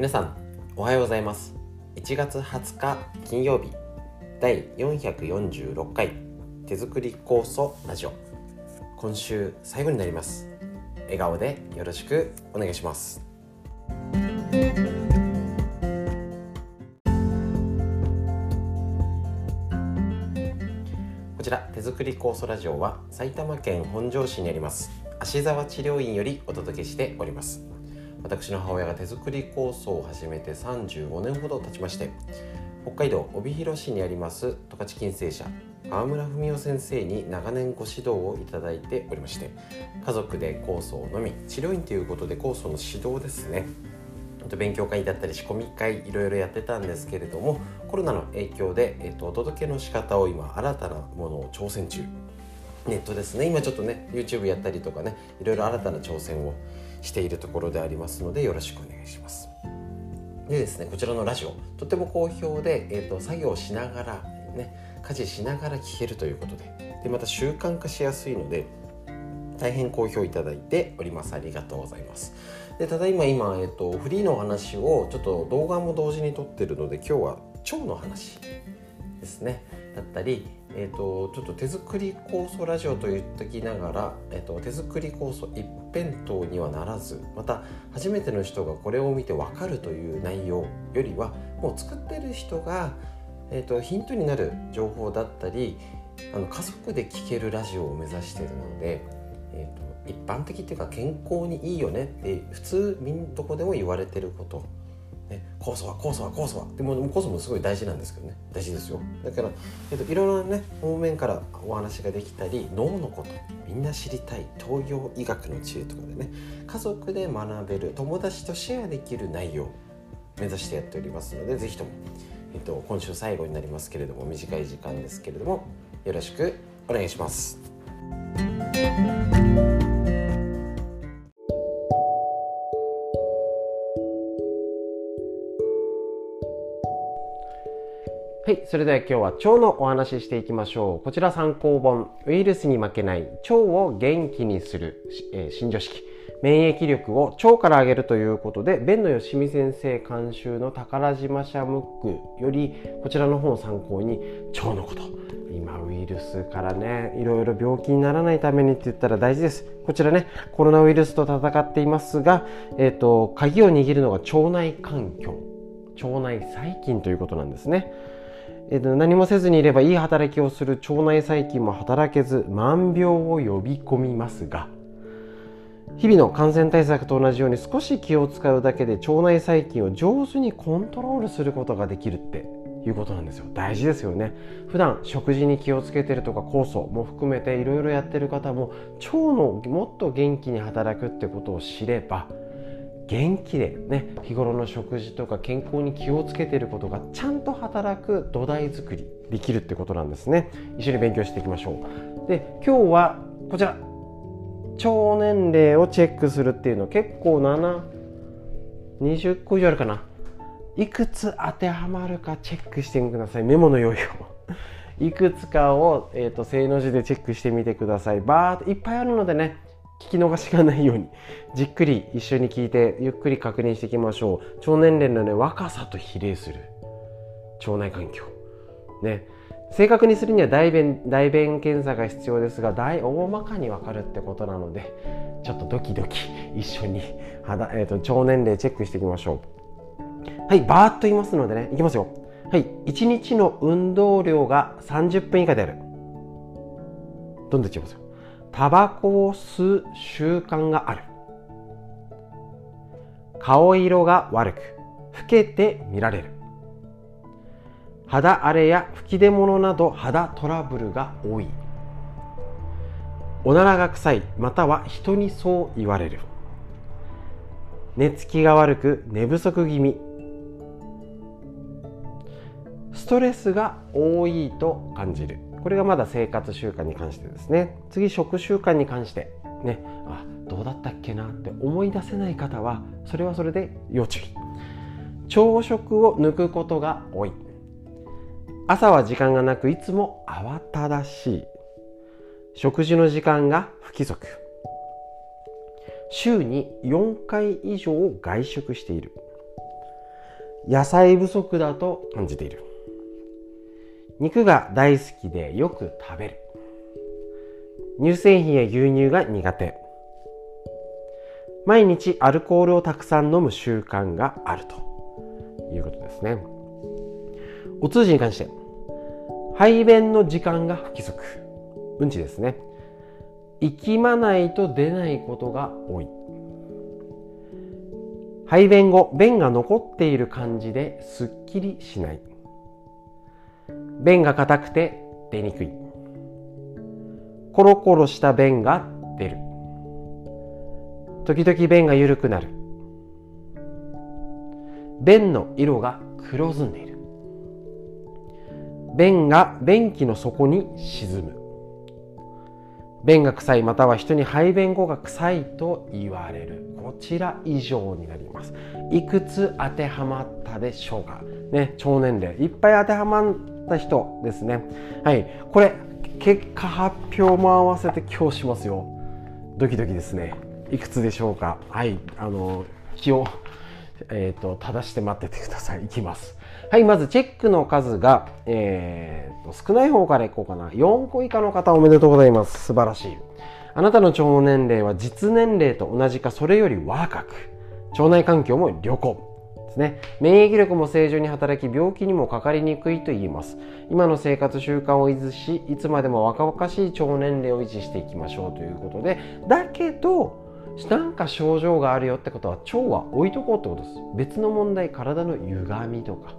皆さんおはようございます。1月20日金曜日第446回手作り酵素ラジオ。今週最後になります。笑顔でよろしくお願いします。こちら手作り酵素ラジオは埼玉県本庄市にあります芦沢治療院よりお届けしております。私の母親が手作り酵素を始めて35年ほど経ちまして北海道帯広市にあります十勝金星社川村文夫先生に長年ご指導をいただいておりまして家族で酵素を飲み治療院ということで酵素の指導ですね。勉強会だったり仕込み会いろいろやってたんですけれどもコロナの影響で、えっと、お届けの仕方を今新たなものを挑戦中。ネットですね。今ちょっとね YouTube やったりとかねいろいろ新たな挑戦をしているところでありますのでよろしくお願いします。でですねこちらのラジオとても好評で、えーと、作業しながらね家事しながら聞けるということででまた習慣化しやすいので大変好評いただいております。ありがとうございます。でただいま今、えーと、フリーの話をちょっと動画も同時に撮ってるので今日は腸の話ですねだったりえーと、ちょっと手作り酵素ラジオと言っときながら、えーと、手作り酵素一辺倒にはならずまた初めての人がこれを見て分かるという内容よりはもう作ってる人が、えーと、ヒントになる情報だったりあの家族で聴けるラジオを目指しているので、えー、と一般的っていうか健康にいいよねって普通みんどこでも言われてること。ね、酵素は酵素は酵素は。でも酵素もすごい大事なんですけどね。大事ですよ。だから、えっと、いろいろなね方面からお話ができたり脳のことみんな知りたい。東洋医学の知恵とかでね。家族で学べる友達とシェアできる内容目指してやっておりますので是非とも、えっと、今週最後になりますけれども短い時間ですけれどもよろしくお願いします。はい、それでは今日は腸のお話ししていきましょう。こちら参考本、ウイルスに負けない腸を元気にする、えー、新常識。免疫力を腸から上げるということで、弁野よしみ先生監修の宝島社ムックより、こちらの本を参考に、腸のこと。今ウイルスからね、いろいろ病気にならないためにって言ったら大事です。こちらね、コロナウイルスと戦っていますが、えっ、ー、と、鍵を握るのが腸内環境。腸内細菌ということなんですね。えー、何もせずにいればいい働きをする腸内細菌も働けず万病を呼び込みますが日々の感染対策と同じように少し気を使うだけで腸内細菌を上手にコントロールすることができるっていうことなんですよ。大事ですよね。普段食事に気をつけてるとか酵素も含めていろいろやってる方も腸のもっと元気に働くってことを知れば元気でね日頃の食事とか健康に気をつけていることがちゃんと働く土台作りできるってことなんですね。一緒に勉強していきましょう。で今日はこちら。腸年齢をチェックするっていうの。結構720個以上あるかな。いくつ当てはまるかチェックしてみてください。メモの用意を。いくつかを、えーと、正の字でチェックしてみてください。バーッといっぱいあるのでね聞き逃しがないようにじっくり一緒に聞いてゆっくり確認していきましょう。腸年齢のね若さと比例する。腸内環境。ね。正確にするには大便大便検査が必要ですが大大まかに分かるってことなのでちょっとドキドキ一緒に肌、えーと、腸年齢チェックしていきましょう。はいバーッと言いますのでねいきますよ。はい1日の運動量が30分以下である。どんどんいきますよ。タバコを吸う習慣がある。顔色が悪く老けて見られる。肌荒れや吹き出物など肌トラブルが多い。おならが臭いまたは人にそう言われる。寝つきが悪く寝不足気味。ストレスが多いと感じる。これがまだ生活習慣に関してですね。次食習慣に関してね。あどうだったっけなって思い出せない方はそれはそれで要注意。朝食を抜くことが多い。朝は時間がなくいつも慌ただしい。食事の時間が不規則。週に4回以上外食している。野菜不足だと感じている。肉が大好きでよく食べる。乳製品や牛乳が苦手。毎日アルコールをたくさん飲む習慣があるということですね。お通じに関して排便の時間が不規則。うんちですね。息まないと出ないことが多い。排便後便が残っている感じですっきりしない。便が硬くて出にくい。コロコロした便が出る。時々便が緩くなる。便の色が黒ずんでいる。便が便器の底に沈む。便が臭いまたは人に排便後が臭いと言われる。こちら以上になります。いくつ当てはまったでしょうか。ね超年齢。いっぱい当てはまった人ですね。はい。これ結果発表も合わせて今日しますよ。ドキドキですね。いくつでしょうか。はい。あの気をえーと、正して待っててください。いきます。はい。まずチェックの数が、えーと、少ない方からいこうかな。4個以下の方おめでとうございます。素晴らしい。あなたの腸年齢は実年齢と同じかそれより若く。腸内環境も良好。ですね。免疫力も正常に働き病気にもかかりにくいと言います。今の生活習慣を維持しいつまでも若々しい腸年齢を維持していきましょうということでだけどなんか症状があるよってことは腸は置いとこうってことです。別の問題体の歪みとか、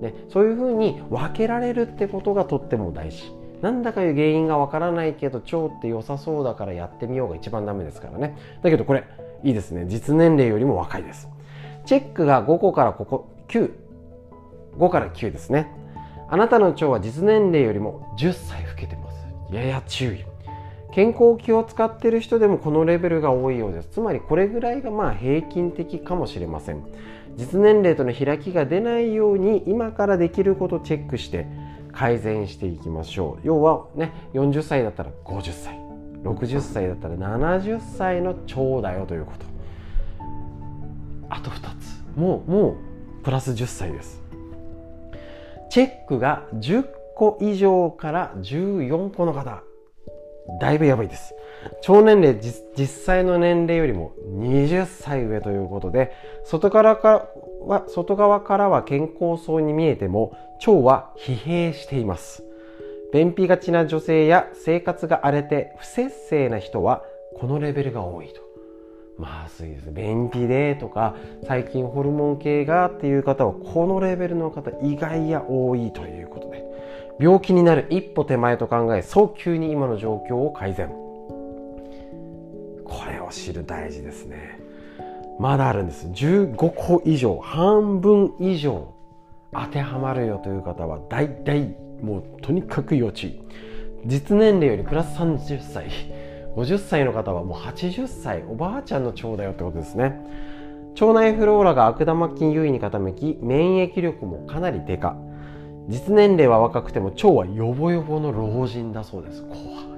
ね、そういうふうに分けられるってことがとっても大事。なんだかいう原因がわからないけど腸って良さそうだからやってみようが一番ダメですからね。だけどこれいいですね。実年齢よりも若いです。チェックが5個からここ95から9ですね。あなたの腸は実年齢よりも10歳老けてます。やや注意。健康気を使っている人でもこのレベルが多いようです。つまりこれぐらいがまあ平均的かもしれません。実年齢との開きが出ないように今からできることをチェックして改善していきましょう。要はね40歳だったら50歳。60歳だったら70歳の腸だよということ。あと2つ。もうもうプラス10歳です。チェックが10個以上から14個の方。だいぶやばいです。腸年齢実際の年齢よりも20歳上ということで外からかは外側からは健康そうに見えても腸は疲弊しています。便秘がちな女性や生活が荒れて不節制な人はこのレベルが多いと。まずいです便秘でとか最近ホルモン系がっていう方はこのレベルの方意外や多いということで病気になる一歩手前と考え早急に今の状況を改善。これを知る大事ですね。まだあるんです。15個以上半分以上当てはまるよという方は大体もうとにかく要注意。実年齢よりプラス30歳。50歳の方はもう80歳おばあちゃんの腸だよってことですね。腸内フローラが悪玉菌優位に傾き免疫力もかなり低下実年齢は若くても腸はヨボヨボの老人だそうです。怖い。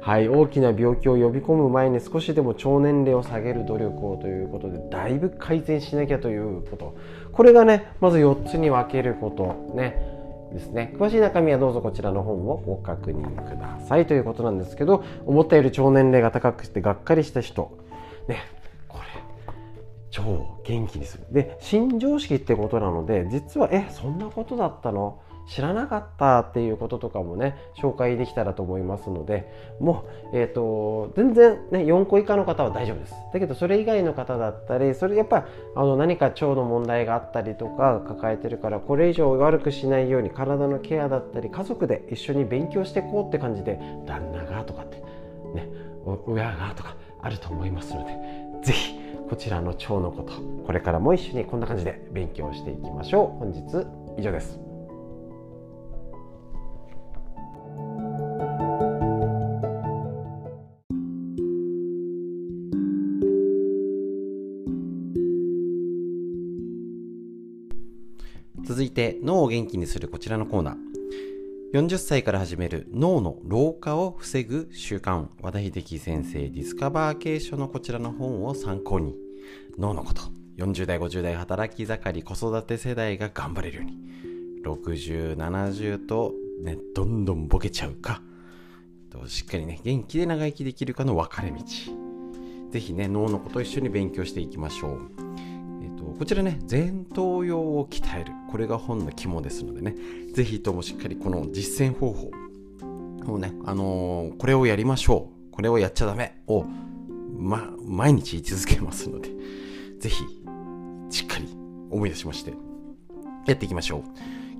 はい大きな病気を呼び込む前に少しでも腸年齢を下げる努力をということでだいぶ改善しなきゃということ。これがねまず4つに分けることね。ですね。詳しい中身はどうぞこちらの本をご確認くださいということなんですけど思ったより腸年齢が高くてがっかりした人。ねこれ腸元気にする。で新常識ってことなので実はえそんなことだったの？知らなかったっていうこととかもね紹介できたらと思いますのでもう、えーと、全然、ね、4個以下の方は大丈夫です。だけどそれ以外の方だったりそれやっぱあの何か腸の問題があったりとか抱えてるからこれ以上悪くしないように体のケアだったり家族で一緒に勉強していこうって感じで旦那がとかってね親がとかあると思いますので是非こちらの腸のことこれからも一緒にこんな感じで勉強していきましょう。本日以上です。て脳を元気にするこちらのコーナー。40歳から始める脳の老化を防ぐ習慣和田秀樹先生ディスカバー系書のこちらの本を参考に脳のこと40代50代働き盛り子育て世代が頑張れるように6070と、ね、どんどんボケちゃうかしっかりね元気で長生きできるかの分かれ道。ぜひね脳のこと一緒に勉強していきましょう、こちらね前頭葉を鍛える。これが本の肝ですのでね。ぜひともしっかりこの実践方法をね、あのー、これをやりましょう。これをやっちゃダメ。を、ま、毎日言い続けますので。ぜひしっかり思い出しまして。やっていきましょう。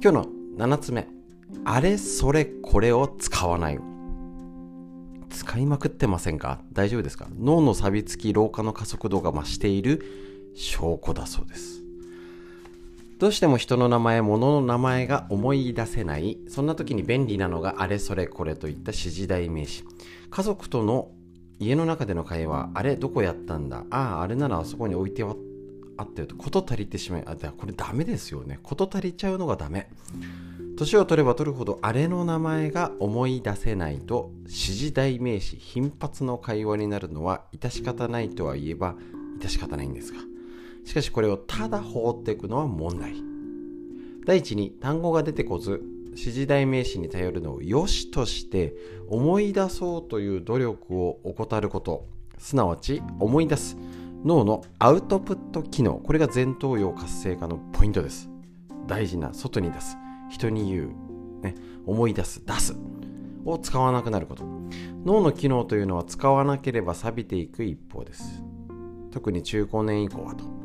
今日の7つ目。あれそれこれを使わない。使いまくってませんか？大丈夫ですか？脳の錆びつき老化の加速度が増している証拠だそうですどうしても人の名前、物の名前が思い出せない、そんな時に便利なのがあれそれこれといった指示代名詞。家族との家の中での会話、あれどこやったんだああ、あれならあそこに置いてあってると、こと足りてしまい、あ、これダメですよね。こと足りちゃうのがダメ。年を取れば取るほどあれの名前が思い出せないと指示代名詞頻発の会話になるのは致し方ないとは言えば致し方ないんですがしかしこれをただ放っていくのは問題。第一に単語が出てこず指示代名詞に頼るのを良しとして思い出そうという努力を怠ること。すなわち思い出す。脳のアウトプット機能。これが前頭葉活性化のポイントです。大事な外に出す。人に言う、ね、思い出す。出す。を使わなくなること。脳の機能というのは使わなければ錆びていく一方です。特に中高年以降はと。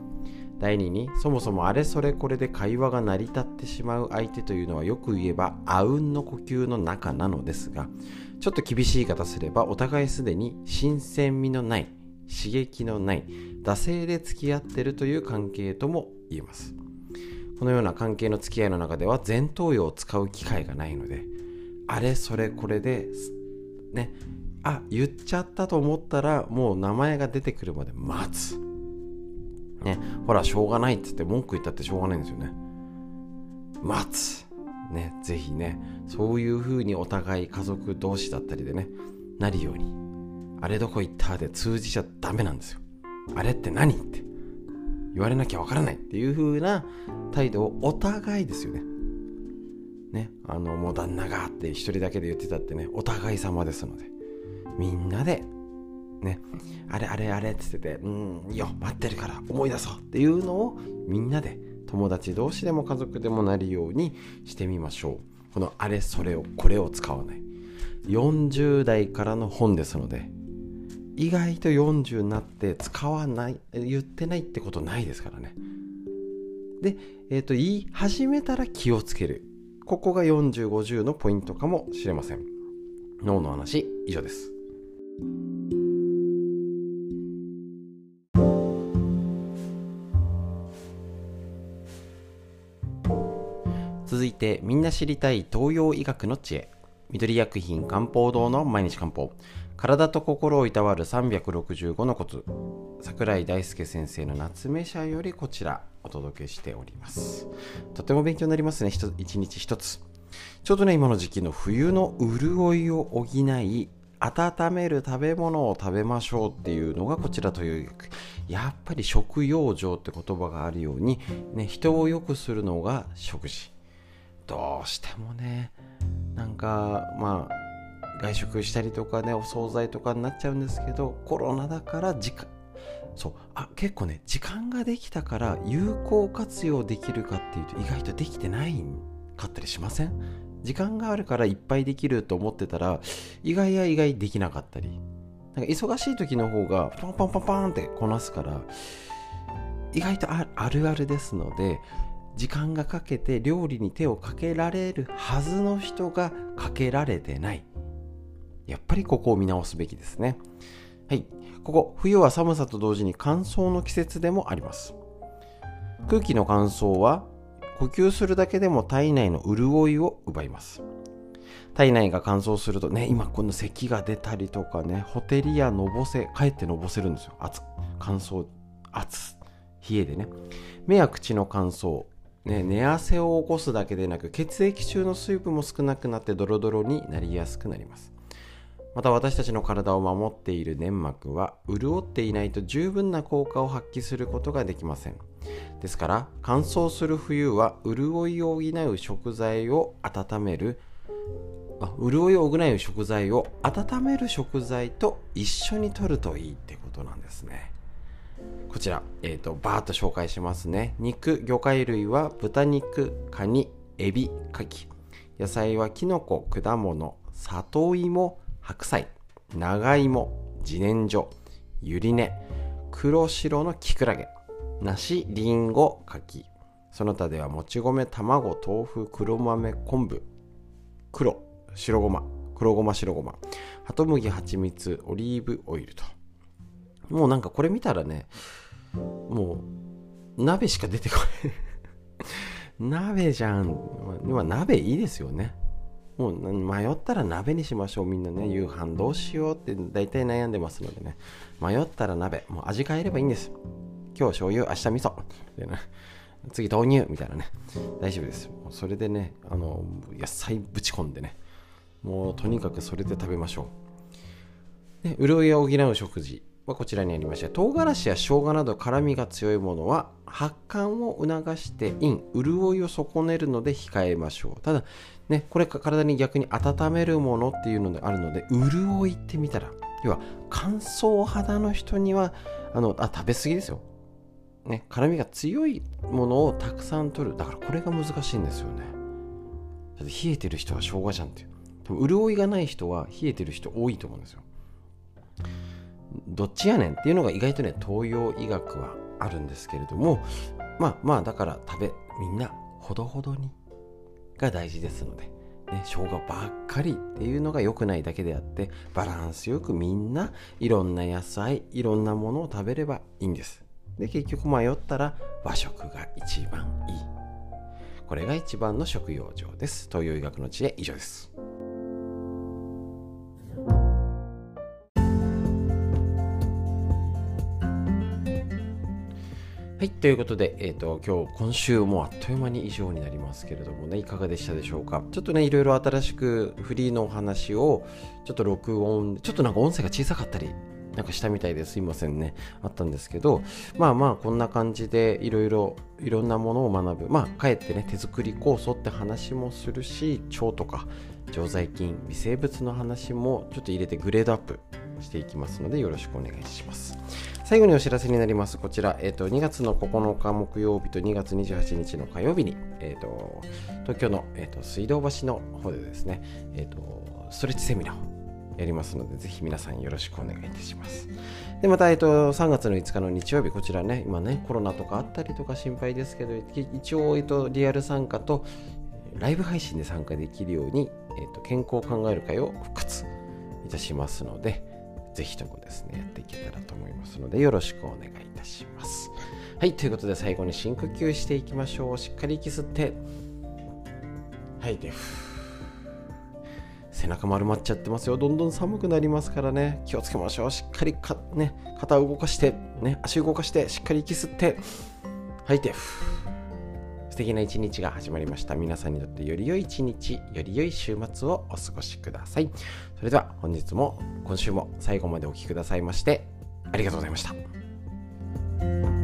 第2にそもそもあれそれこれで会話が成り立ってしまう相手というのはよく言えばあうんの呼吸の中なのですがちょっと厳しい言い方すればお互いすでに新鮮味のない刺激のない惰性で付き合ってるという関係とも言えます。このような関係の付き合いの中では前頭葉を使う機会がないのであれそれこれでねあ言っちゃったと思ったらもう名前が出てくるまで待つ。ねほらしょうがないっつって文句言ったってしょうがないんですよね。待つ。ねぜひねそういう風にお互い家族同士だったりでねなるように。あれどこ行ったで通じちゃダメなんですよ。あれって何って。言われなきゃわからないっていう風な態度をお互いですよね。ねあのもう旦那がって一人だけで言ってたってねお互い様ですのでみんなでね、あれあれあれって言ってて、うん、いいよ、待ってるから思い出そうっていうのをみんなで友達同士でも家族でもなるようにしてみましょう。このあれそれをこれを使わない。40代からの本ですので、意外と40になって使わない、言ってないってことないですからね。で、えっ、ー、と、言い始めたら気をつける。ここが40、50のポイントかもしれません。脳の話、以上です。てみんな知りたい東洋医学の知恵。緑薬品漢方堂の毎日漢方。体と心をいたわる365のコツ。桜井大輔先生の夏目社よりこちら。お届けしております。とても勉強になりますね。一日一つ。ちょうどね今の時期の冬の潤いを補い温める食べ物を食べましょうっていうのがこちらという。やっぱり食養生って言葉があるように、ね、人を良くするのが食事。どうしてもねなんかまあ外食したりとかねお惣菜とかになっちゃうんですけどコロナだから時間そうあ結構ね時間ができたから有効活用できるかっていうと意外とできてないかったりしません？時間があるからいっぱいできると思ってたら意外や意外できなかったり。なんか忙しい時の方がパンパンパンパンってこなすから意外とあるあるですので時間がかけて料理に手をかけられるはずの人がかけられてない。やっぱりここを見直すべきですね。はい。ここ冬は寒さと同時に乾燥の季節でもあります。空気の乾燥は呼吸するだけでも体内の潤いを奪います。体内が乾燥するとね今この咳が出たりとかねほてりやのぼせかえってのぼせるんですよ。熱乾燥熱冷えでね。目や口の乾燥ね、寝汗を起こすだけでなく血液中の水分も少なくなってドロドロになりやすくなります。また私たちの体を守っている粘膜は潤っていないと十分な効果を発揮することができません。ですから乾燥する冬は潤いを補う食材を温めるあ潤いを補う食材を温める食材と一緒に摂るといいってことなんですね。こちら、えーと、バーッと紹介しますね。肉魚介類は豚肉カニエビカキ。野菜はキノコ果物里芋白菜。長芋自然薯ゆり根黒白のきくらげ梨りんご柿その他ではもち米卵豆腐黒豆昆布。黒白ごま。黒ごま白ごま。ハトムギ蜂蜜オリーブオイルと。もうなんかこれ見たらねもう鍋しか出てこない。鍋じゃん。今鍋いいですよね。もう迷ったら鍋にしましょうみんなね。夕飯どうしようって大体悩んでますのでね。迷ったら鍋。もう味変えればいいんです。今日醤油明日味噌。でね次豆乳みたいなね。大丈夫です。それでねあの野菜ぶち込んでね。もうとにかくそれで食べましょう。で潤いを補う食事。はこちらにありまして唐辛子や生姜など辛みが強いものは発汗を促して陰潤いを損ねるので控えましょう。ただねこれか体に逆に温めるものっていうのであるので潤いってみたら要は乾燥肌の人にはあのあ食べ過ぎですよ。ね辛みが強いものをたくさん取る。だからこれが難しいんですよね。冷えてる人は生姜じゃんっていう。潤いがない人は冷えてる人多いと思うんですよ。どっちやねんっていうのが意外とね東洋医学はあるんですけれどもまあまあだから食べみんなほどほどにが大事ですので、ね、生姜ばっかりっていうのが良くないだけであってバランスよくみんないろんな野菜いろんなものを食べればいいんです。で結局迷ったら和食が一番いい。これが一番の食用上です。東洋医学の知恵以上です。はい、ということで、えっ、ー、と、今日、今週もあっという間に以上になりますけれどもね、いかがでしたでしょうか？ちょっとね、いろいろ新しくフリーのお話を、ちょっと録音、ちょっとなんか音声が小さかったり、なんかしたみたいですいませんね。あったんですけど、まあまあ、こんな感じでいろいろ、いろんなものを学ぶ。まあ、かえってね、手作り酵素って話もするし、腸とか、常在菌、微生物の話もちょっと入れてグレードアップしていきますので、よろしくお願いします。最後にお知らせになります。こちら、えーと、2月の9日木曜日と2月28日の火曜日に、えーと、東京の、えーと、水道橋の方でですね、えー、とストレッチセミナーをやりますので、ぜひ皆さんよろしくお願いいたします。で、また、えー、と3月の5日の日曜日、こちらね、今ね、コロナとかあったりとか心配ですけど、一応、えー、とリアル参加とライブ配信で参加できるように、えー、と健康を考える会を復活いたしますので、ぜひともですね、やっていけたらとますので、よろしくお願いいたします。はい、ということで最後に深呼吸していきましょう。しっかり息吸って、はい、で、背中丸まっちゃってますよ。どんどん寒くなりますからね、気をつけましょう。しっかりか、ね、肩を動かして、ね、足を動かして、しっかり息吸って、吐いて、素敵な一日が始まりました。皆さんにとってより良い一日。より良い週末をお過ごしください。それでは本日も今週も最後までお聴きくださいましてありがとうございました。